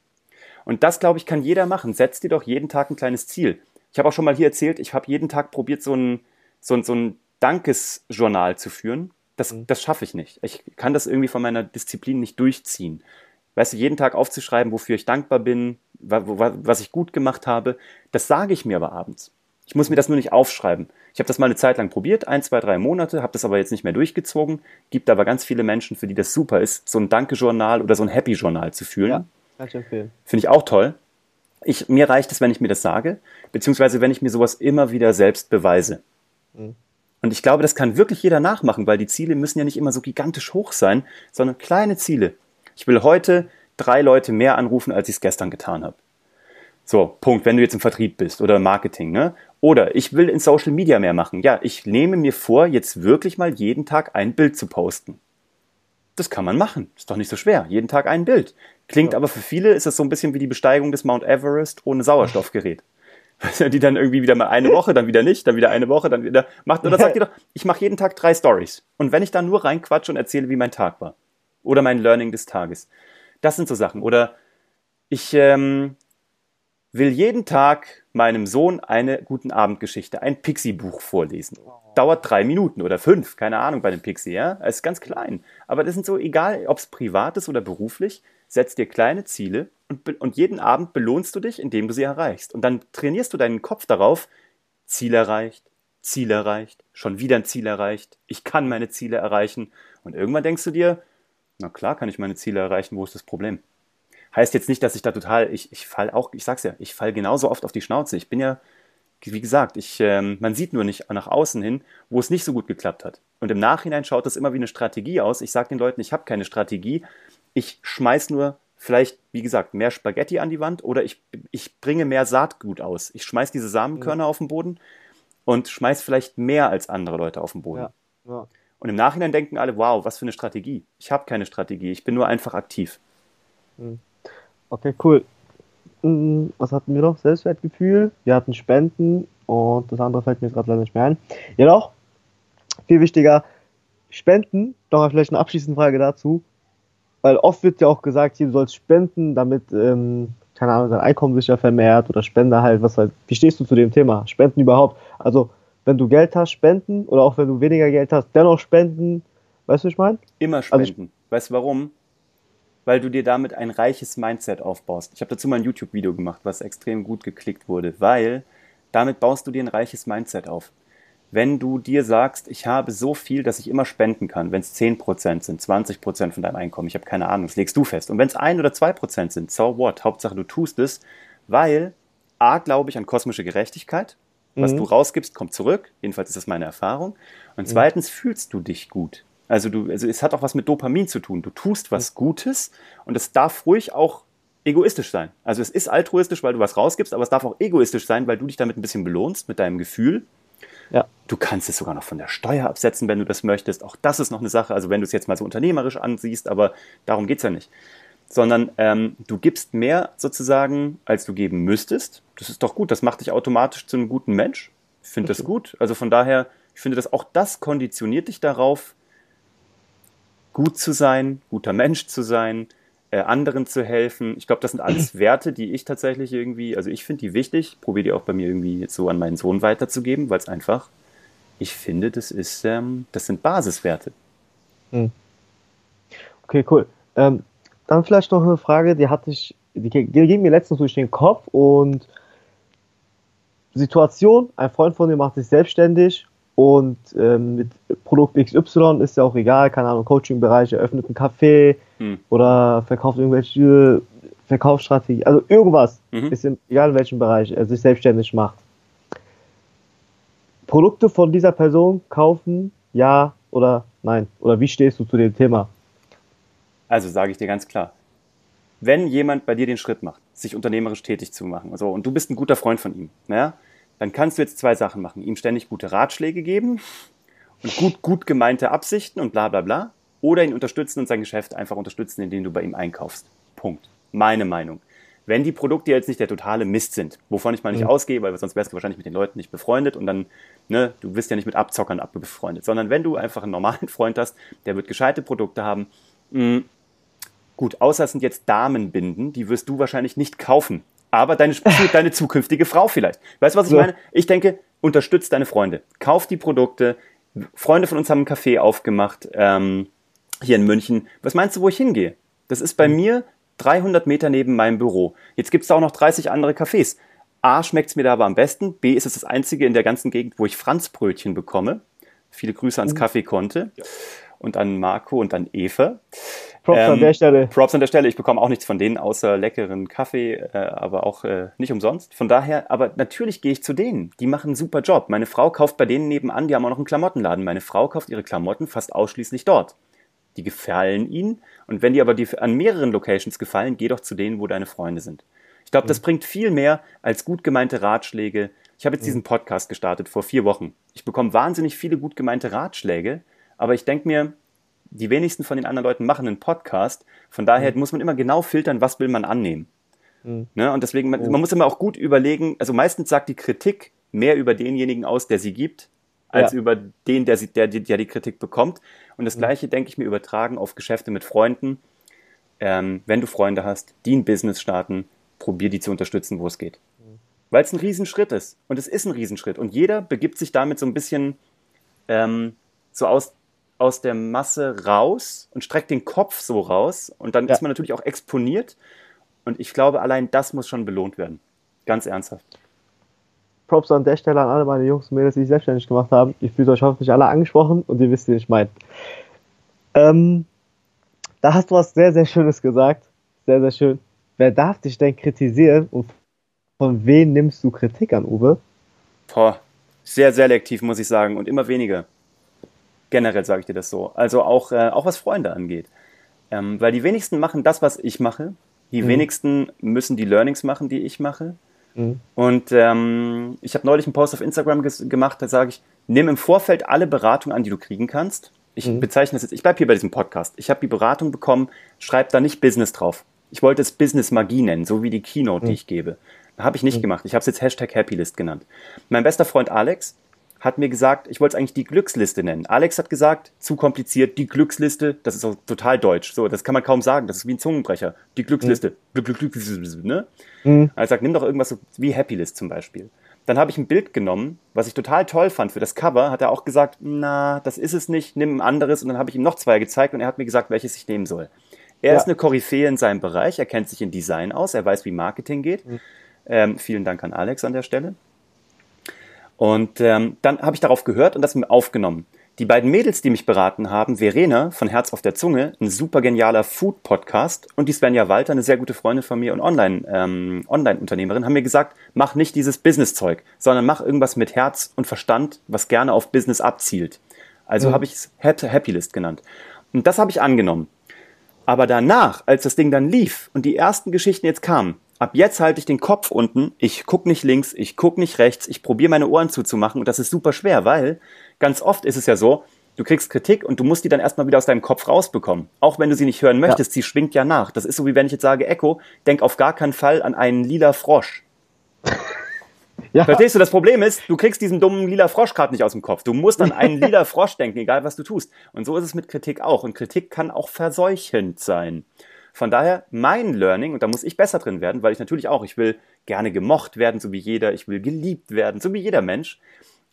Und das, glaube ich, kann jeder machen. Setz dir doch jeden Tag ein kleines Ziel. Ich habe auch schon mal hier erzählt, ich habe jeden Tag probiert, so ein, so ein, so ein Dankesjournal zu führen. Das, mhm. das schaffe ich nicht. Ich kann das irgendwie von meiner Disziplin nicht durchziehen weißt du, jeden Tag aufzuschreiben, wofür ich dankbar bin, was ich gut gemacht habe, das sage ich mir aber abends. Ich muss mir das nur nicht aufschreiben. Ich habe das mal eine Zeit lang probiert, ein, zwei, drei Monate, habe das aber jetzt nicht mehr durchgezogen. Gibt aber ganz viele Menschen, für die das super ist, so ein Danke-Journal oder so ein Happy-Journal zu fühlen. Ja, kann ich empfehlen. Finde ich auch toll. Ich, mir reicht es, wenn ich mir das sage, beziehungsweise wenn ich mir sowas immer wieder selbst beweise. Mhm. Und ich glaube, das kann wirklich jeder nachmachen, weil die Ziele müssen ja nicht immer so gigantisch hoch sein, sondern kleine Ziele. Ich will heute drei Leute mehr anrufen, als ich es gestern getan habe. So, Punkt, wenn du jetzt im Vertrieb bist oder im Marketing, ne? Oder ich will in Social Media mehr machen. Ja, ich nehme mir vor, jetzt wirklich mal jeden Tag ein Bild zu posten. Das kann man machen. Ist doch nicht so schwer. Jeden Tag ein Bild. Klingt ja. aber für viele ist es so ein bisschen wie die Besteigung des Mount Everest ohne Sauerstoffgerät. *laughs* die dann irgendwie wieder mal eine Woche, dann wieder nicht, dann wieder eine Woche, dann wieder macht. Oder sagt ihr doch, ich mache jeden Tag drei Stories. Und wenn ich dann nur reinquatsche und erzähle, wie mein Tag war, oder mein Learning des Tages. Das sind so Sachen. Oder ich ähm, will jeden Tag meinem Sohn eine guten Abendgeschichte, ein Pixie-Buch vorlesen. Dauert drei Minuten oder fünf, keine Ahnung bei dem Pixie, ja. Es ist ganz klein. Aber das sind so, egal ob es privat ist oder beruflich, setz dir kleine Ziele und, und jeden Abend belohnst du dich, indem du sie erreichst. Und dann trainierst du deinen Kopf darauf, Ziel erreicht, Ziel erreicht, schon wieder ein Ziel erreicht, ich kann meine Ziele erreichen. Und irgendwann denkst du dir, na klar kann ich meine Ziele erreichen, wo ist das Problem? Heißt jetzt nicht, dass ich da total, ich, ich fall auch, ich sag's ja, ich fall genauso oft auf die Schnauze. Ich bin ja, wie gesagt, ich, ähm, man sieht nur nicht nach außen hin, wo es nicht so gut geklappt hat. Und im Nachhinein schaut das immer wie eine Strategie aus. Ich sage den Leuten, ich habe keine Strategie. Ich schmeiß nur vielleicht, wie gesagt, mehr Spaghetti an die Wand oder ich, ich bringe mehr Saatgut aus. Ich schmeiß diese Samenkörner ja. auf den Boden und schmeiß vielleicht mehr als andere Leute auf den Boden. Ja. Ja. Und im Nachhinein denken alle, wow, was für eine Strategie. Ich habe keine Strategie, ich bin nur einfach aktiv. Hm. Okay, cool. Hm, was hatten wir noch? Selbstwertgefühl. Wir hatten Spenden und das andere fällt mir jetzt gerade leider nicht mehr ein. Jedoch, viel wichtiger, Spenden, nochmal vielleicht eine abschließende Frage dazu, weil oft wird ja auch gesagt, hier, du sollst spenden, damit, ähm, keine Ahnung, dein Einkommen sich ja vermehrt oder Spende halt, was halt, wie stehst du zu dem Thema? Spenden überhaupt? Also, wenn du Geld hast, spenden oder auch wenn du weniger Geld hast, dennoch spenden. Weißt du, was ich meine? Immer also spenden. Also weißt du warum? Weil du dir damit ein reiches Mindset aufbaust. Ich habe dazu mal ein YouTube-Video gemacht, was extrem gut geklickt wurde, weil damit baust du dir ein reiches Mindset auf. Wenn du dir sagst, ich habe so viel, dass ich immer spenden kann, wenn es 10% sind, 20% von deinem Einkommen, ich habe keine Ahnung, das legst du fest. Und wenn es 1 oder 2% sind, so what? Hauptsache du tust es, weil A, glaube ich an kosmische Gerechtigkeit, was mhm. du rausgibst, kommt zurück. Jedenfalls ist das meine Erfahrung. Und mhm. zweitens mhm. fühlst du dich gut. Also du, also es hat auch was mit Dopamin zu tun. Du tust was mhm. Gutes und es darf ruhig auch egoistisch sein. Also es ist altruistisch, weil du was rausgibst, aber es darf auch egoistisch sein, weil du dich damit ein bisschen belohnst mit deinem Gefühl. Ja. Du kannst es sogar noch von der Steuer absetzen, wenn du das möchtest. Auch das ist noch eine Sache. Also wenn du es jetzt mal so unternehmerisch ansiehst, aber darum geht es ja nicht sondern ähm, du gibst mehr sozusagen, als du geben müsstest. Das ist doch gut, das macht dich automatisch zu einem guten Mensch. Ich finde das gut. Also von daher, ich finde, dass auch das konditioniert dich darauf, gut zu sein, guter Mensch zu sein, äh, anderen zu helfen. Ich glaube, das sind alles *clears throat* Werte, die ich tatsächlich irgendwie, also ich finde die wichtig, probiere die auch bei mir irgendwie jetzt so an meinen Sohn weiterzugeben, weil es einfach, ich finde, das ist, ähm, das sind Basiswerte. Hm. Okay, cool. Ähm, dann vielleicht noch eine Frage, die hatte ich, die, ging mir letztens durch den Kopf und Situation, ein Freund von mir macht sich selbstständig und ähm, mit Produkt XY ist ja auch egal, keine Ahnung, Coaching-Bereich, eröffnet einen Café hm. oder verkauft irgendwelche Verkaufsstrategie, also irgendwas, mhm. ist in, egal in welchem Bereich er sich selbstständig macht. Produkte von dieser Person kaufen, ja oder nein? Oder wie stehst du zu dem Thema? Also sage ich dir ganz klar, wenn jemand bei dir den Schritt macht, sich unternehmerisch tätig zu machen, also, und du bist ein guter Freund von ihm, ja, dann kannst du jetzt zwei Sachen machen. Ihm ständig gute Ratschläge geben und gut, gut gemeinte Absichten und bla bla bla. Oder ihn unterstützen und sein Geschäft einfach unterstützen, indem du bei ihm einkaufst. Punkt. Meine Meinung. Wenn die Produkte jetzt nicht der totale Mist sind, wovon ich mal nicht mhm. ausgehe, weil sonst wärst du wahrscheinlich mit den Leuten nicht befreundet und dann, ne, du bist ja nicht mit Abzockern befreundet, sondern wenn du einfach einen normalen *laughs* Freund hast, der wird gescheite Produkte haben, mh, mm, gut, außer es sind jetzt Damenbinden, die wirst du wahrscheinlich nicht kaufen. Aber deine, *laughs* deine zukünftige Frau vielleicht. Weißt du, was ich ja. meine? Ich denke, unterstützt deine Freunde. Kauf die Produkte. Freunde von uns haben einen Café aufgemacht ähm, hier in München. Was meinst du, wo ich hingehe? Das ist bei mhm. mir 300 Meter neben meinem Büro. Jetzt gibt es da auch noch 30 andere Cafés. A, schmeckt es mir da aber am besten. B, ist es das einzige in der ganzen Gegend, wo ich Franzbrötchen bekomme. Viele Grüße ans mhm. Kaffee konnte. Ja. Und an Marco und an Eva. Props ähm, an der Stelle. Props an der Stelle. Ich bekomme auch nichts von denen außer leckeren Kaffee, äh, aber auch äh, nicht umsonst. Von daher, aber natürlich gehe ich zu denen. Die machen einen super Job. Meine Frau kauft bei denen nebenan, die haben auch noch einen Klamottenladen. Meine Frau kauft ihre Klamotten fast ausschließlich dort die gefallen ihnen. Und wenn die aber die an mehreren Locations gefallen, geh doch zu denen, wo deine Freunde sind. Ich glaube, das mhm. bringt viel mehr als gut gemeinte Ratschläge. Ich habe jetzt mhm. diesen Podcast gestartet vor vier Wochen. Ich bekomme wahnsinnig viele gut gemeinte Ratschläge, aber ich denke mir, die wenigsten von den anderen Leuten machen einen Podcast. Von daher mhm. muss man immer genau filtern, was will man annehmen. Mhm. Ne? Und deswegen, man, man, muss immer auch gut überlegen, also meistens sagt die Kritik mehr über denjenigen aus, der sie gibt, als ja. über den, der, der, der die Kritik bekommt. Und das mhm. Gleiche denke ich mir übertragen auf Geschäfte mit Freunden. Ähm, wenn du Freunde hast, die ein Business starten, probier die zu unterstützen, wo es geht. Mhm. Weil es ein Riesenschritt ist. Und es ist ein Riesenschritt. Und jeder begibt sich damit so ein bisschen ähm, so aus, aus der Masse raus und streckt den Kopf so raus. Und dann ja. ist man natürlich auch exponiert. Und ich glaube, allein das muss schon belohnt werden. Ganz ernsthaft. Props an der Stelle an alle meine Jungs und Mädels, die sich selbstständig gemacht haben. Ich fühle euch hoffentlich alle angesprochen und ihr wisst, wie ich meine. Ähm, da hast du was sehr, sehr Schönes gesagt. Sehr, sehr schön. Wer darf dich denn kritisieren und von wem nimmst du Kritik an, Uwe? Boah, sehr selektiv, muss ich sagen, und immer weniger. Generell sage ich dir das so. Also auch, äh, auch was Freunde angeht. Ähm, weil die wenigsten machen das, was ich mache. Die mhm. wenigsten müssen die Learnings machen, die ich mache. Mhm. Und ähm, ich habe neulich einen Post auf Instagram gemacht, da sage ich, nimm im Vorfeld alle Beratungen an, die du kriegen kannst. Ich mhm. bezeichne das jetzt, ich bleibe hier bei diesem Podcast. Ich habe die Beratung bekommen, schreib da nicht Business drauf. Ich wollte es Business Magie nennen, so wie die Keynote, die mhm. ich gebe. Habe ich nicht mhm. gemacht. Ich habe es jetzt Hashtag Happylist genannt. Mein bester Freund Alex hat mir gesagt, ich wollte es eigentlich die Glücksliste nennen. Alex hat gesagt, zu kompliziert, die Glücksliste, das ist auch total deutsch. So, das kann man kaum sagen, das ist wie ein Zungenbrecher. Die Glücksliste, mhm. Glück, Glück, Glück, ne? Mhm. Er sagt, nimm doch irgendwas so wie Happylist zum Beispiel. Dann habe ich ein Bild genommen, was ich total toll fand für das Cover, hat er auch gesagt, na, das ist es nicht, nimm ein anderes. Und dann habe ich ihm noch zwei gezeigt und er hat mir gesagt, welches ich nehmen soll. Er ja. ist eine Koryphäe in seinem Bereich, er kennt sich in Design aus, er weiß, wie Marketing geht. Mhm. Ähm, vielen Dank an Alex an der Stelle. Und ähm, dann habe ich darauf gehört und das mir aufgenommen. Die beiden Mädels, die mich beraten haben, Verena von Herz auf der Zunge, ein super genialer Food-Podcast und die Svenja Walter, eine sehr gute Freundin von mir und Online, ähm, Online-Unternehmerin, haben mir gesagt, mach nicht dieses Business-Zeug, sondern mach irgendwas mit Herz und Verstand, was gerne auf Business abzielt. Also mhm. habe ich es Happy List genannt. Und das habe ich angenommen. Aber danach, als das Ding dann lief und die ersten Geschichten jetzt kamen, ab jetzt halte ich den Kopf unten, ich guck nicht links, ich guck nicht rechts, ich probiere meine Ohren zuzumachen und das ist super schwer, weil ganz oft ist es ja so, du kriegst Kritik und du musst die dann erstmal wieder aus deinem Kopf rausbekommen. Auch wenn du sie nicht hören möchtest, ja. sie schwingt ja nach. Das ist so wie wenn ich jetzt sage, Echo, denk auf gar keinen Fall an einen lila Frosch. *laughs* Ja. Verstehst du, das Problem ist, du kriegst diesen dummen lila Frosch gerade nicht aus dem Kopf. Du musst an einen *laughs* lila Frosch denken, egal was du tust. Und so ist es mit Kritik auch. Und Kritik kann auch verseuchend sein. Von daher mein Learning, und da muss ich besser drin werden, weil ich natürlich auch, ich will gerne gemocht werden, so wie jeder, ich will geliebt werden, so wie jeder Mensch.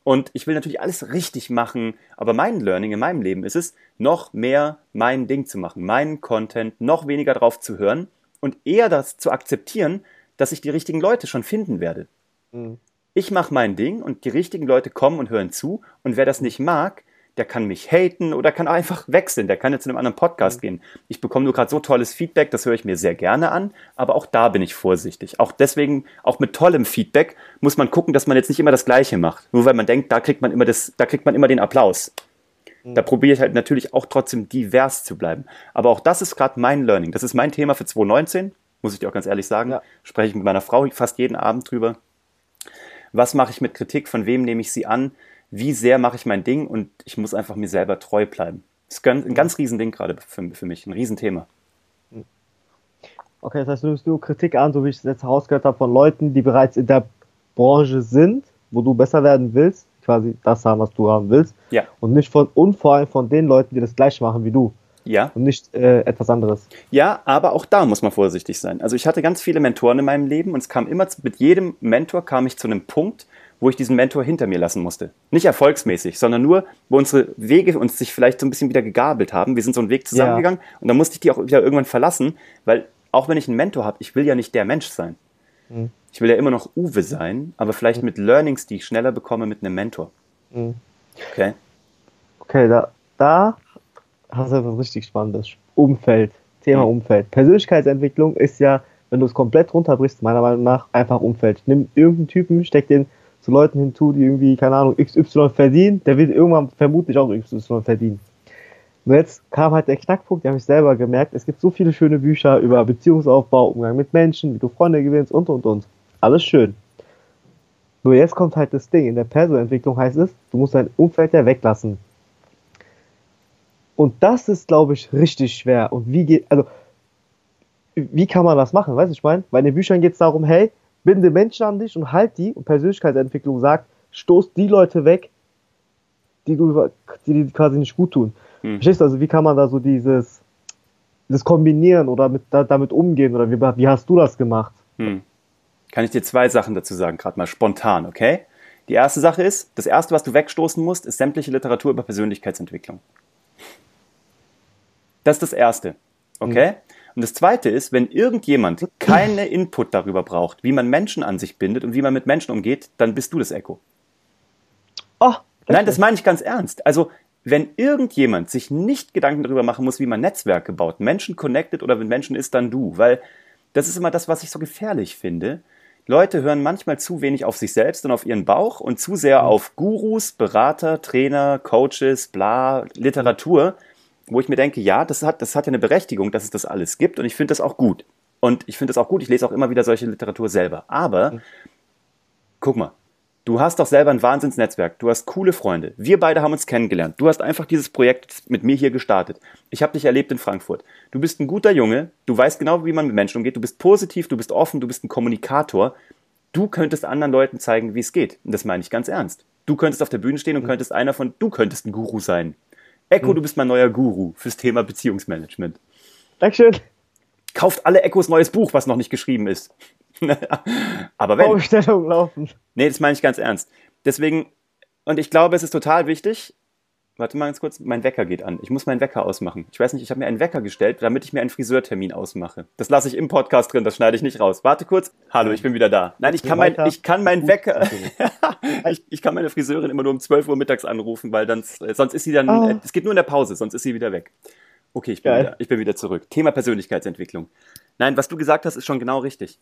Und ich will natürlich alles richtig machen, aber mein Learning in meinem Leben ist es, noch mehr mein Ding zu machen, meinen Content, noch weniger drauf zu hören und eher das zu akzeptieren, dass ich die richtigen Leute schon finden werde. Mhm. Ich mache mein Ding und die richtigen Leute kommen und hören zu und wer das nicht mag, der kann mich haten oder kann einfach wechseln, der kann jetzt in einem anderen Podcast mhm. gehen. Ich bekomme nur gerade so tolles Feedback, das höre ich mir sehr gerne an, aber auch da bin ich vorsichtig. Auch deswegen, auch mit tollem Feedback muss man gucken, dass man jetzt nicht immer das Gleiche macht. Nur weil man denkt, da kriegt man immer das, da kriegt man immer den Applaus. Mhm. Da probiere ich halt natürlich auch trotzdem divers zu bleiben. Aber auch das ist gerade mein Learning. Das ist mein Thema für 2019, muss ich dir auch ganz ehrlich sagen. Ja. Spreche ich mit meiner Frau fast jeden Abend drüber. Was mache ich mit Kritik? Von wem nehme ich sie an? Wie sehr mache ich mein Ding und ich muss einfach mir selber treu bleiben. Das ist ein ganz Riesending gerade für, für mich, ein Riesenthema. Okay, das heißt, du nimmst nur Kritik an, so wie ich es jetzt herausgehört habe, von Leuten, die bereits in der Branche sind, wo du besser werden willst, quasi das haben, was du haben willst. Ja. Und nicht von, und vor allem von den Leuten, die das gleiche machen wie du. Ja. Und nicht äh, etwas anderes. Ja, aber auch da muss man vorsichtig sein. Also ich hatte ganz viele Mentoren in meinem Leben und es kam immer, mit jedem Mentor kam ich zu einem Punkt, wo ich diesen Mentor hinter mir lassen musste. Nicht erfolgsmäßig, sondern nur, wo unsere Wege uns sich vielleicht so ein bisschen wieder gegabelt haben. Wir sind so einen Weg zusammengegangen ja. und dann musste ich die auch wieder irgendwann verlassen, weil auch wenn ich einen Mentor habe, ich will ja nicht der Mensch sein. Mhm. Ich will ja immer noch Uwe sein, aber vielleicht mhm. mit Learnings, die ich schneller bekomme mit einem Mentor. Mhm. Okay. Okay, da, da hast du etwas richtig Spannendes. Umfeld. Thema mhm. Umfeld. Persönlichkeitsentwicklung ist ja, wenn du es komplett runterbrichst, meiner Meinung nach, einfach Umfeld. Nimm irgendeinen Typen, steck den zu Leuten hinzu, die irgendwie, keine Ahnung, XY verdienen, der wird irgendwann vermutlich auch XY verdienen. Und jetzt kam halt der Knackpunkt, den habe ich selber gemerkt, es gibt so viele schöne Bücher über Beziehungsaufbau, Umgang mit Menschen, wie du Freunde gewinnst und und und. Alles schön. Nur jetzt kommt halt das Ding, in der Personentwicklung heißt es, du musst dein Umfeld ja weglassen. Und das ist, glaube ich, richtig schwer. Und wie geht, also, wie kann man das machen? Weißt du, ich meine? In den Büchern geht es darum, hey, binde Menschen an dich und halt die. Und Persönlichkeitsentwicklung sagt, stoß die Leute weg, die du, die, die quasi nicht gut tun. Hm. Verstehst du? Also wie kann man da so dieses, das kombinieren oder mit, da, damit umgehen oder wie, wie hast du das gemacht? Hm. Kann ich dir zwei Sachen dazu sagen, gerade mal spontan, okay? Die erste Sache ist, das erste, was du wegstoßen musst, ist sämtliche Literatur über Persönlichkeitsentwicklung. Das ist das erste, okay? Hm. Und das Zweite ist, wenn irgendjemand keine Input darüber braucht, wie man Menschen an sich bindet und wie man mit Menschen umgeht, dann bist du das Echo. Oh, Nein, das meine ich ganz ernst. Also, wenn irgendjemand sich nicht Gedanken darüber machen muss, wie man Netzwerke baut, Menschen connected oder mit Menschen ist, dann du. Weil das ist immer das, was ich so gefährlich finde. Leute hören manchmal zu wenig auf sich selbst und auf ihren Bauch und zu sehr mhm. auf Gurus, Berater, Trainer, Coaches, bla, Literatur wo ich mir denke, ja, das hat, das hat ja eine Berechtigung, dass es das alles gibt und ich finde das auch gut. Und ich finde das auch gut, ich lese auch immer wieder solche Literatur selber. Aber, mhm. guck mal, du hast doch selber ein Wahnsinnsnetzwerk, du hast coole Freunde. Wir beide haben uns kennengelernt. Du hast einfach dieses Projekt mit mir hier gestartet. Ich habe dich erlebt in Frankfurt. Du bist ein guter Junge, du weißt genau, wie man mit Menschen umgeht, du bist positiv, du bist offen, du bist ein Kommunikator. Du könntest anderen Leuten zeigen, wie es geht. Und das meine ich ganz ernst. Du könntest auf der Bühne stehen und mhm. könntest einer von, du könntest ein Guru sein. Echo, hm. du bist mein neuer Guru fürs Thema Beziehungsmanagement. Dankeschön. Kauft alle Echos neues Buch, was noch nicht geschrieben ist. *laughs* Aber wenn. Vorbestellung laufen. Nee, das meine ich ganz ernst. Deswegen, und ich glaube, es ist total wichtig. Warte mal ganz kurz, mein Wecker geht an. Ich muss meinen Wecker ausmachen. Ich weiß nicht, ich habe mir einen Wecker gestellt, damit ich mir einen Friseurtermin ausmache. Das lasse ich im Podcast drin, das schneide ich nicht raus. Warte kurz. Hallo, ich bin wieder da. Nein, ich kann, mein, ich kann meinen Wecker. *laughs* ich, ich kann meine Friseurin immer nur um 12 Uhr mittags anrufen, weil dann, äh, sonst ist sie dann, oh. äh, es geht nur in der Pause, sonst ist sie wieder weg. Okay, ich bin, wieder, ich bin wieder zurück. Thema Persönlichkeitsentwicklung. Nein, was du gesagt hast, ist schon genau richtig.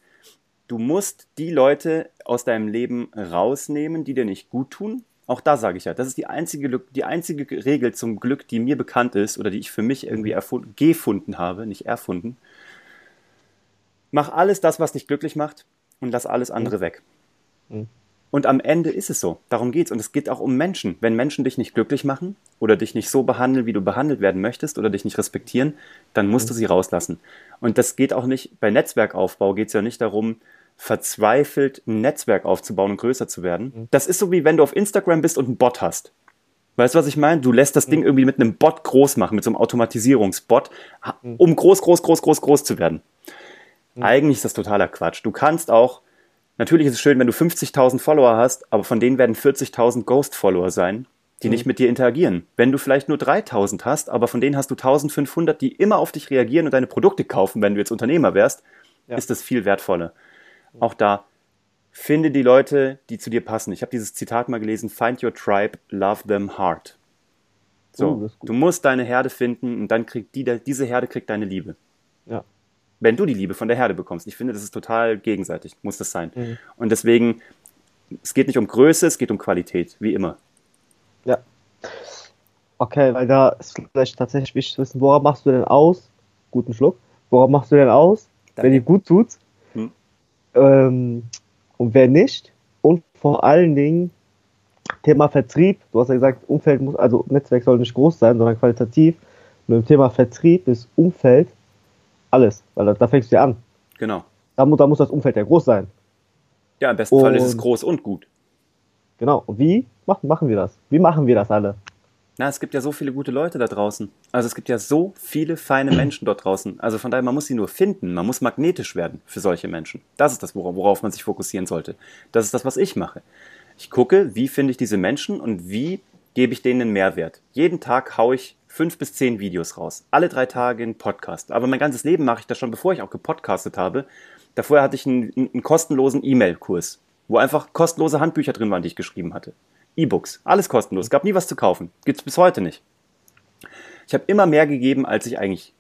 Du musst die Leute aus deinem Leben rausnehmen, die dir nicht gut tun, auch da sage ich ja, das ist die einzige, die einzige Regel zum Glück, die mir bekannt ist oder die ich für mich irgendwie erfunden, gefunden habe, nicht erfunden. Mach alles das, was dich glücklich macht und lass alles andere mhm. weg. Mhm. Und am Ende ist es so. Darum geht's. Und es geht auch um Menschen. Wenn Menschen dich nicht glücklich machen oder dich nicht so behandeln, wie du behandelt werden möchtest oder dich nicht respektieren, dann musst mhm. du sie rauslassen. Und das geht auch nicht, bei Netzwerkaufbau geht es ja nicht darum, verzweifelt ein Netzwerk aufzubauen und größer zu werden. Mhm. Das ist so wie wenn du auf Instagram bist und einen Bot hast. Weißt du, was ich meine? Du lässt das Ding mhm. irgendwie mit einem Bot groß machen, mit so einem Automatisierungsbot, um groß, groß, groß, groß, groß zu werden. Eigentlich ist das totaler Quatsch. Du kannst auch Natürlich ist es schön, wenn du 50.000 Follower hast, aber von denen werden 40.000 Ghost-Follower sein, die mhm. nicht mit dir interagieren. Wenn du vielleicht nur 3.000 hast, aber von denen hast du 1.500, die immer auf dich reagieren und deine Produkte kaufen, wenn du jetzt Unternehmer wärst, ja. ist das viel wertvoller. Auch da, finde die Leute, die zu dir passen. Ich habe dieses Zitat mal gelesen, find your tribe, love them hard. So, uh, du musst deine Herde finden und dann kriegt die, diese Herde kriegt deine Liebe. Ja. Wenn du die Liebe von der Herde bekommst. Ich finde, das ist total gegenseitig, muss das sein. Mhm. Und deswegen, es geht nicht um Größe, es geht um Qualität, wie immer. Ja. Okay, weil da ist vielleicht tatsächlich wichtig zu wissen, worauf machst du denn aus? Guten Schluck. Worauf machst du denn aus, Danke. wenn dir gut tut? Hm. Ähm, und wer nicht? Und vor allen Dingen, Thema Vertrieb, du hast ja gesagt, Umfeld muss, also Netzwerk soll nicht groß sein, sondern qualitativ. Mit dem Thema Vertrieb ist Umfeld alles, weil da, da fängst du ja an. Genau. Da, da, muss das Umfeld ja groß sein. Ja, im besten und, Fall ist es groß und gut. Genau. Und wie machen, machen wir das? Wie machen wir das alle? Na, es gibt ja so viele gute Leute da draußen. Also es gibt ja so viele feine Menschen dort draußen. Also von daher, man muss sie nur finden. Man muss magnetisch werden für solche Menschen. Das ist das, worauf man sich fokussieren sollte. Das ist das, was ich mache. Ich gucke, wie finde ich diese Menschen und wie gebe ich denen einen Mehrwert. Jeden Tag haue ich fünf bis zehn Videos raus. Alle drei Tage ein Podcast. Aber mein ganzes Leben mache ich das schon, bevor ich auch gepodcastet habe. Davor hatte ich einen, einen kostenlosen E-Mail-Kurs, wo einfach kostenlose Handbücher drin waren, die ich geschrieben hatte. E-Books, alles kostenlos. Gab nie was zu kaufen. Gibt es bis heute nicht. Ich habe immer mehr gegeben, als ich eigentlich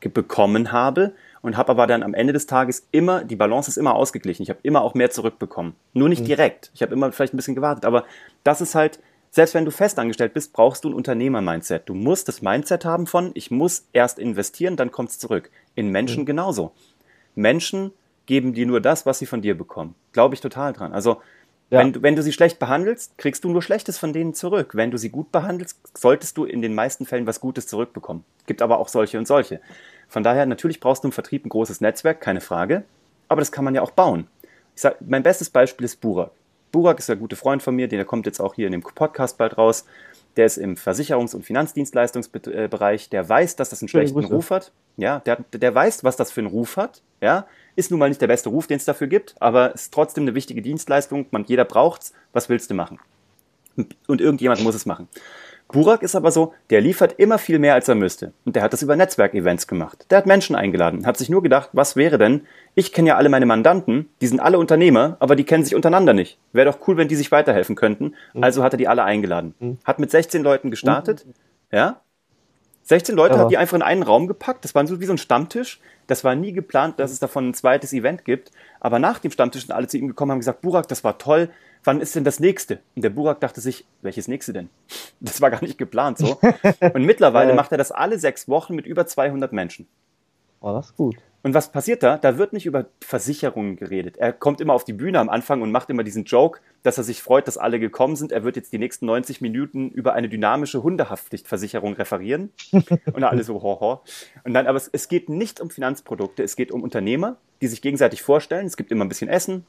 bekommen habe und habe aber dann am Ende des Tages immer, die Balance ist immer ausgeglichen. Ich habe immer auch mehr zurückbekommen. Nur nicht mhm. direkt. Ich habe immer vielleicht ein bisschen gewartet. Aber das ist halt, selbst wenn du festangestellt bist, brauchst du ein Unternehmer-Mindset. Du musst das Mindset haben von, ich muss erst investieren, dann kommt es zurück. In Menschen mhm. genauso. Menschen geben dir nur das, was sie von dir bekommen. Glaube ich total dran. Also, ja. wenn, du, wenn du sie schlecht behandelst, kriegst du nur Schlechtes von denen zurück. Wenn du sie gut behandelst, solltest du in den meisten Fällen was Gutes zurückbekommen. Gibt aber auch solche und solche. Von daher, natürlich brauchst du im Vertrieb ein großes Netzwerk, keine Frage. Aber das kann man ja auch bauen. Ich sag, mein bestes Beispiel ist Burak. Burak ist ein guter Freund von mir, der kommt jetzt auch hier in dem Podcast bald raus. Der ist im Versicherungs- und Finanzdienstleistungsbereich. Der weiß, dass das einen schlechten Ruf hat. Ja, der, der weiß, was das für einen Ruf hat. Ja, ist nun mal nicht der beste Ruf, den es dafür gibt, aber ist trotzdem eine wichtige Dienstleistung. Man, jeder braucht's. Was willst du machen? Und irgendjemand muss es machen. Burak ist aber so, der liefert immer viel mehr, als er müsste. Und der hat das über Netzwerkevents gemacht. Der hat Menschen eingeladen, hat sich nur gedacht, was wäre denn? Ich kenne ja alle meine Mandanten, die sind alle Unternehmer, aber die kennen sich untereinander nicht. Wäre doch cool, wenn die sich weiterhelfen könnten. Mhm. Also hat er die alle eingeladen. Mhm. Hat mit 16 Leuten gestartet, mhm. ja. 16 Leute ja. hat die einfach in einen Raum gepackt. Das war so wie so ein Stammtisch. Das war nie geplant, dass es davon ein zweites Event gibt. Aber nach dem Stammtisch sind alle zu ihm gekommen, haben gesagt, Burak, das war toll wann ist denn das nächste? Und der Burak dachte sich, welches nächste denn? *laughs* Das war gar nicht geplant so. *laughs* Und mittlerweile macht er das alle sechs Wochen mit über 200 Menschen. Oh, das ist gut. Und was passiert da? Da wird nicht über Versicherungen geredet. Er kommt immer auf die Bühne am Anfang und macht immer diesen Joke, dass er sich freut, dass alle gekommen sind. Er wird jetzt die nächsten 90 Minuten über eine dynamische Hundehaftpflichtversicherung referieren. *laughs* und alle so, hoho. Und dann, aber es, es geht nicht um Finanzprodukte, es geht um Unternehmer, die sich gegenseitig vorstellen. Es gibt immer ein bisschen Essen,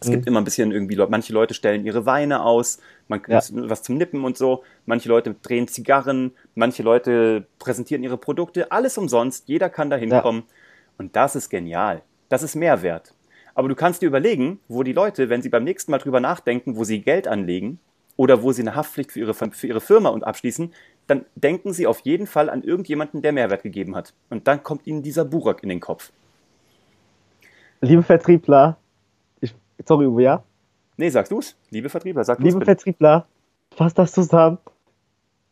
es mhm. gibt immer ein bisschen irgendwie, manche Leute stellen ihre Weine aus, man ja. was zum Nippen und so. Manche Leute drehen Zigarren, manche Leute präsentieren ihre Produkte, alles umsonst. Jeder kann da hinkommen. Ja. Und das ist genial. Das ist Mehrwert. Aber du kannst dir überlegen, wo die Leute, wenn sie beim nächsten Mal drüber nachdenken, wo sie Geld anlegen oder wo sie eine Haftpflicht für ihre, für ihre Firma und abschließen, dann denken sie auf jeden Fall an irgendjemanden, der Mehrwert gegeben hat. Und dann kommt ihnen dieser Burak in den Kopf. Liebe Vertriebler, Sorry, Uwe, ja? Nee, sagst du's. Liebe Vertriebler, sag du's Liebe Vertriebler, fasst das zusammen.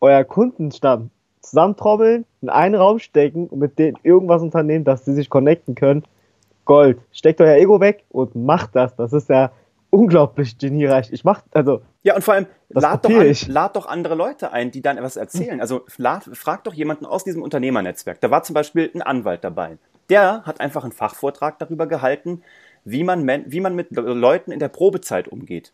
Euer Kundenstamm zusammentrobbeln, in einen Raum stecken und mit denen irgendwas unternehmen, dass sie sich connecten können. Gold. Steckt euer Ego weg und macht das. Das ist ja unglaublich geniereich. Ich mach, also. Ja, und vor allem, lad doch, an, lad doch andere Leute ein, die dann etwas erzählen. Also, lad, frag doch jemanden aus diesem Unternehmernetzwerk. Da war zum Beispiel ein Anwalt dabei. Der hat einfach einen Fachvortrag darüber gehalten, wie man, wie man mit Leuten in der Probezeit umgeht.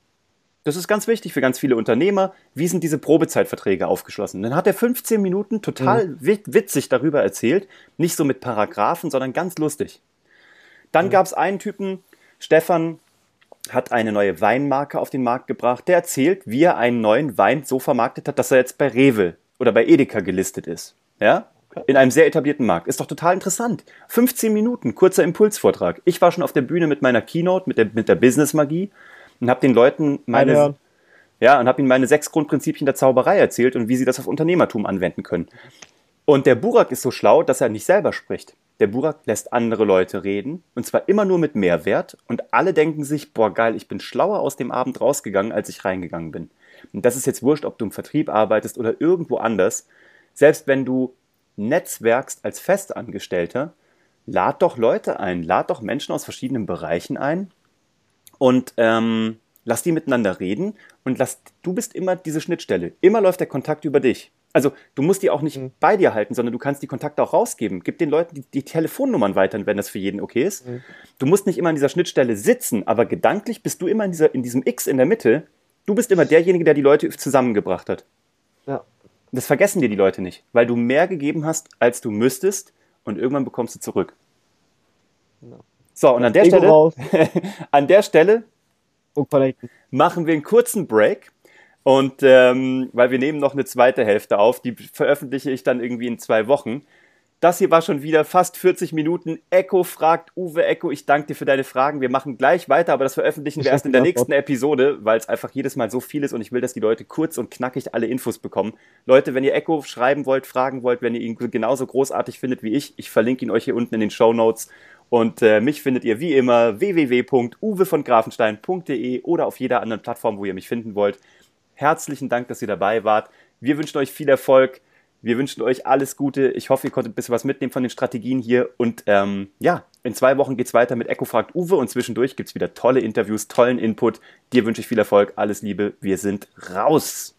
Das ist ganz wichtig für ganz viele Unternehmer. Wie sind diese Probezeitverträge aufgeschlossen? Dann hat er 15 Minuten total mhm. witzig darüber erzählt. Nicht so mit Paragraphen, sondern ganz lustig. Dann mhm. gab es einen Typen, Stefan hat eine neue Weinmarke auf den Markt gebracht. Der erzählt, wie er einen neuen Wein so vermarktet hat, dass er jetzt bei Rewe oder bei Edeka gelistet ist. Ja? In einem sehr etablierten Markt. Ist doch total interessant. 15 Minuten, kurzer Impulsvortrag. Ich war schon auf der Bühne mit meiner Keynote, mit der, mit der Business-Magie und habe den Leuten meine, Einhören. ja, und habe ihnen meine sechs Grundprinzipien der Zauberei erzählt und wie sie das auf Unternehmertum anwenden können. Und der Burak ist so schlau, dass er nicht selber spricht. Der Burak lässt andere Leute reden und zwar immer nur mit Mehrwert und alle denken sich, boah geil, ich bin schlauer aus dem Abend rausgegangen, als ich reingegangen bin. Und das ist jetzt wurscht, ob du im Vertrieb arbeitest oder irgendwo anders. Selbst wenn du netzwerkst als Festangestellter, lad doch Leute ein, lad doch Menschen aus verschiedenen Bereichen ein und ähm, lass die miteinander reden und lass, du bist immer diese Schnittstelle. Immer läuft der Kontakt über dich. Also du musst die auch nicht Mhm. bei dir halten, sondern du kannst die Kontakte auch rausgeben. Gib den Leuten die, die Telefonnummern weiter, wenn das für jeden okay ist. Mhm. Du musst nicht immer an dieser Schnittstelle sitzen, aber gedanklich bist du immer in, dieser, in diesem X in der Mitte. Du bist immer derjenige, der die Leute zusammengebracht hat. Ja. Das vergessen dir die Leute nicht, weil du mehr gegeben hast, als du müsstest und irgendwann bekommst du zurück. Ja. So, und an der Ego Stelle, *laughs* an der Stelle machen wir einen kurzen Break. Und ähm, weil wir nehmen noch eine zweite Hälfte auf, die veröffentliche ich dann irgendwie in zwei Wochen. Das hier war schon wieder fast 40 Minuten. Echo fragt Uwe Echo, ich danke dir für deine Fragen. Wir machen gleich weiter, aber das veröffentlichen wir Ich erst in der nächsten Episode, weil es einfach jedes Mal so viel ist und ich will, dass die Leute kurz und knackig alle Infos bekommen. Leute, wenn ihr Echo schreiben wollt, fragen wollt, wenn ihr ihn genauso großartig findet wie ich, ich verlinke ihn euch hier unten in den Show Notes. Und äh, mich findet ihr wie immer www.uwevongrafenstein.de oder auf jeder anderen Plattform, wo ihr mich finden wollt. Herzlichen Dank, dass ihr dabei wart. Wir wünschen euch viel Erfolg. Wir wünschen euch alles Gute. Ich hoffe, ihr konntet ein bisschen was mitnehmen von den Strategien hier. Und ähm, ja, in zwei Wochen geht's weiter mit Echo fragt Uwe und zwischendurch gibt's wieder tolle Interviews, tollen Input. Dir wünsche ich viel Erfolg, alles Liebe. Wir sind raus.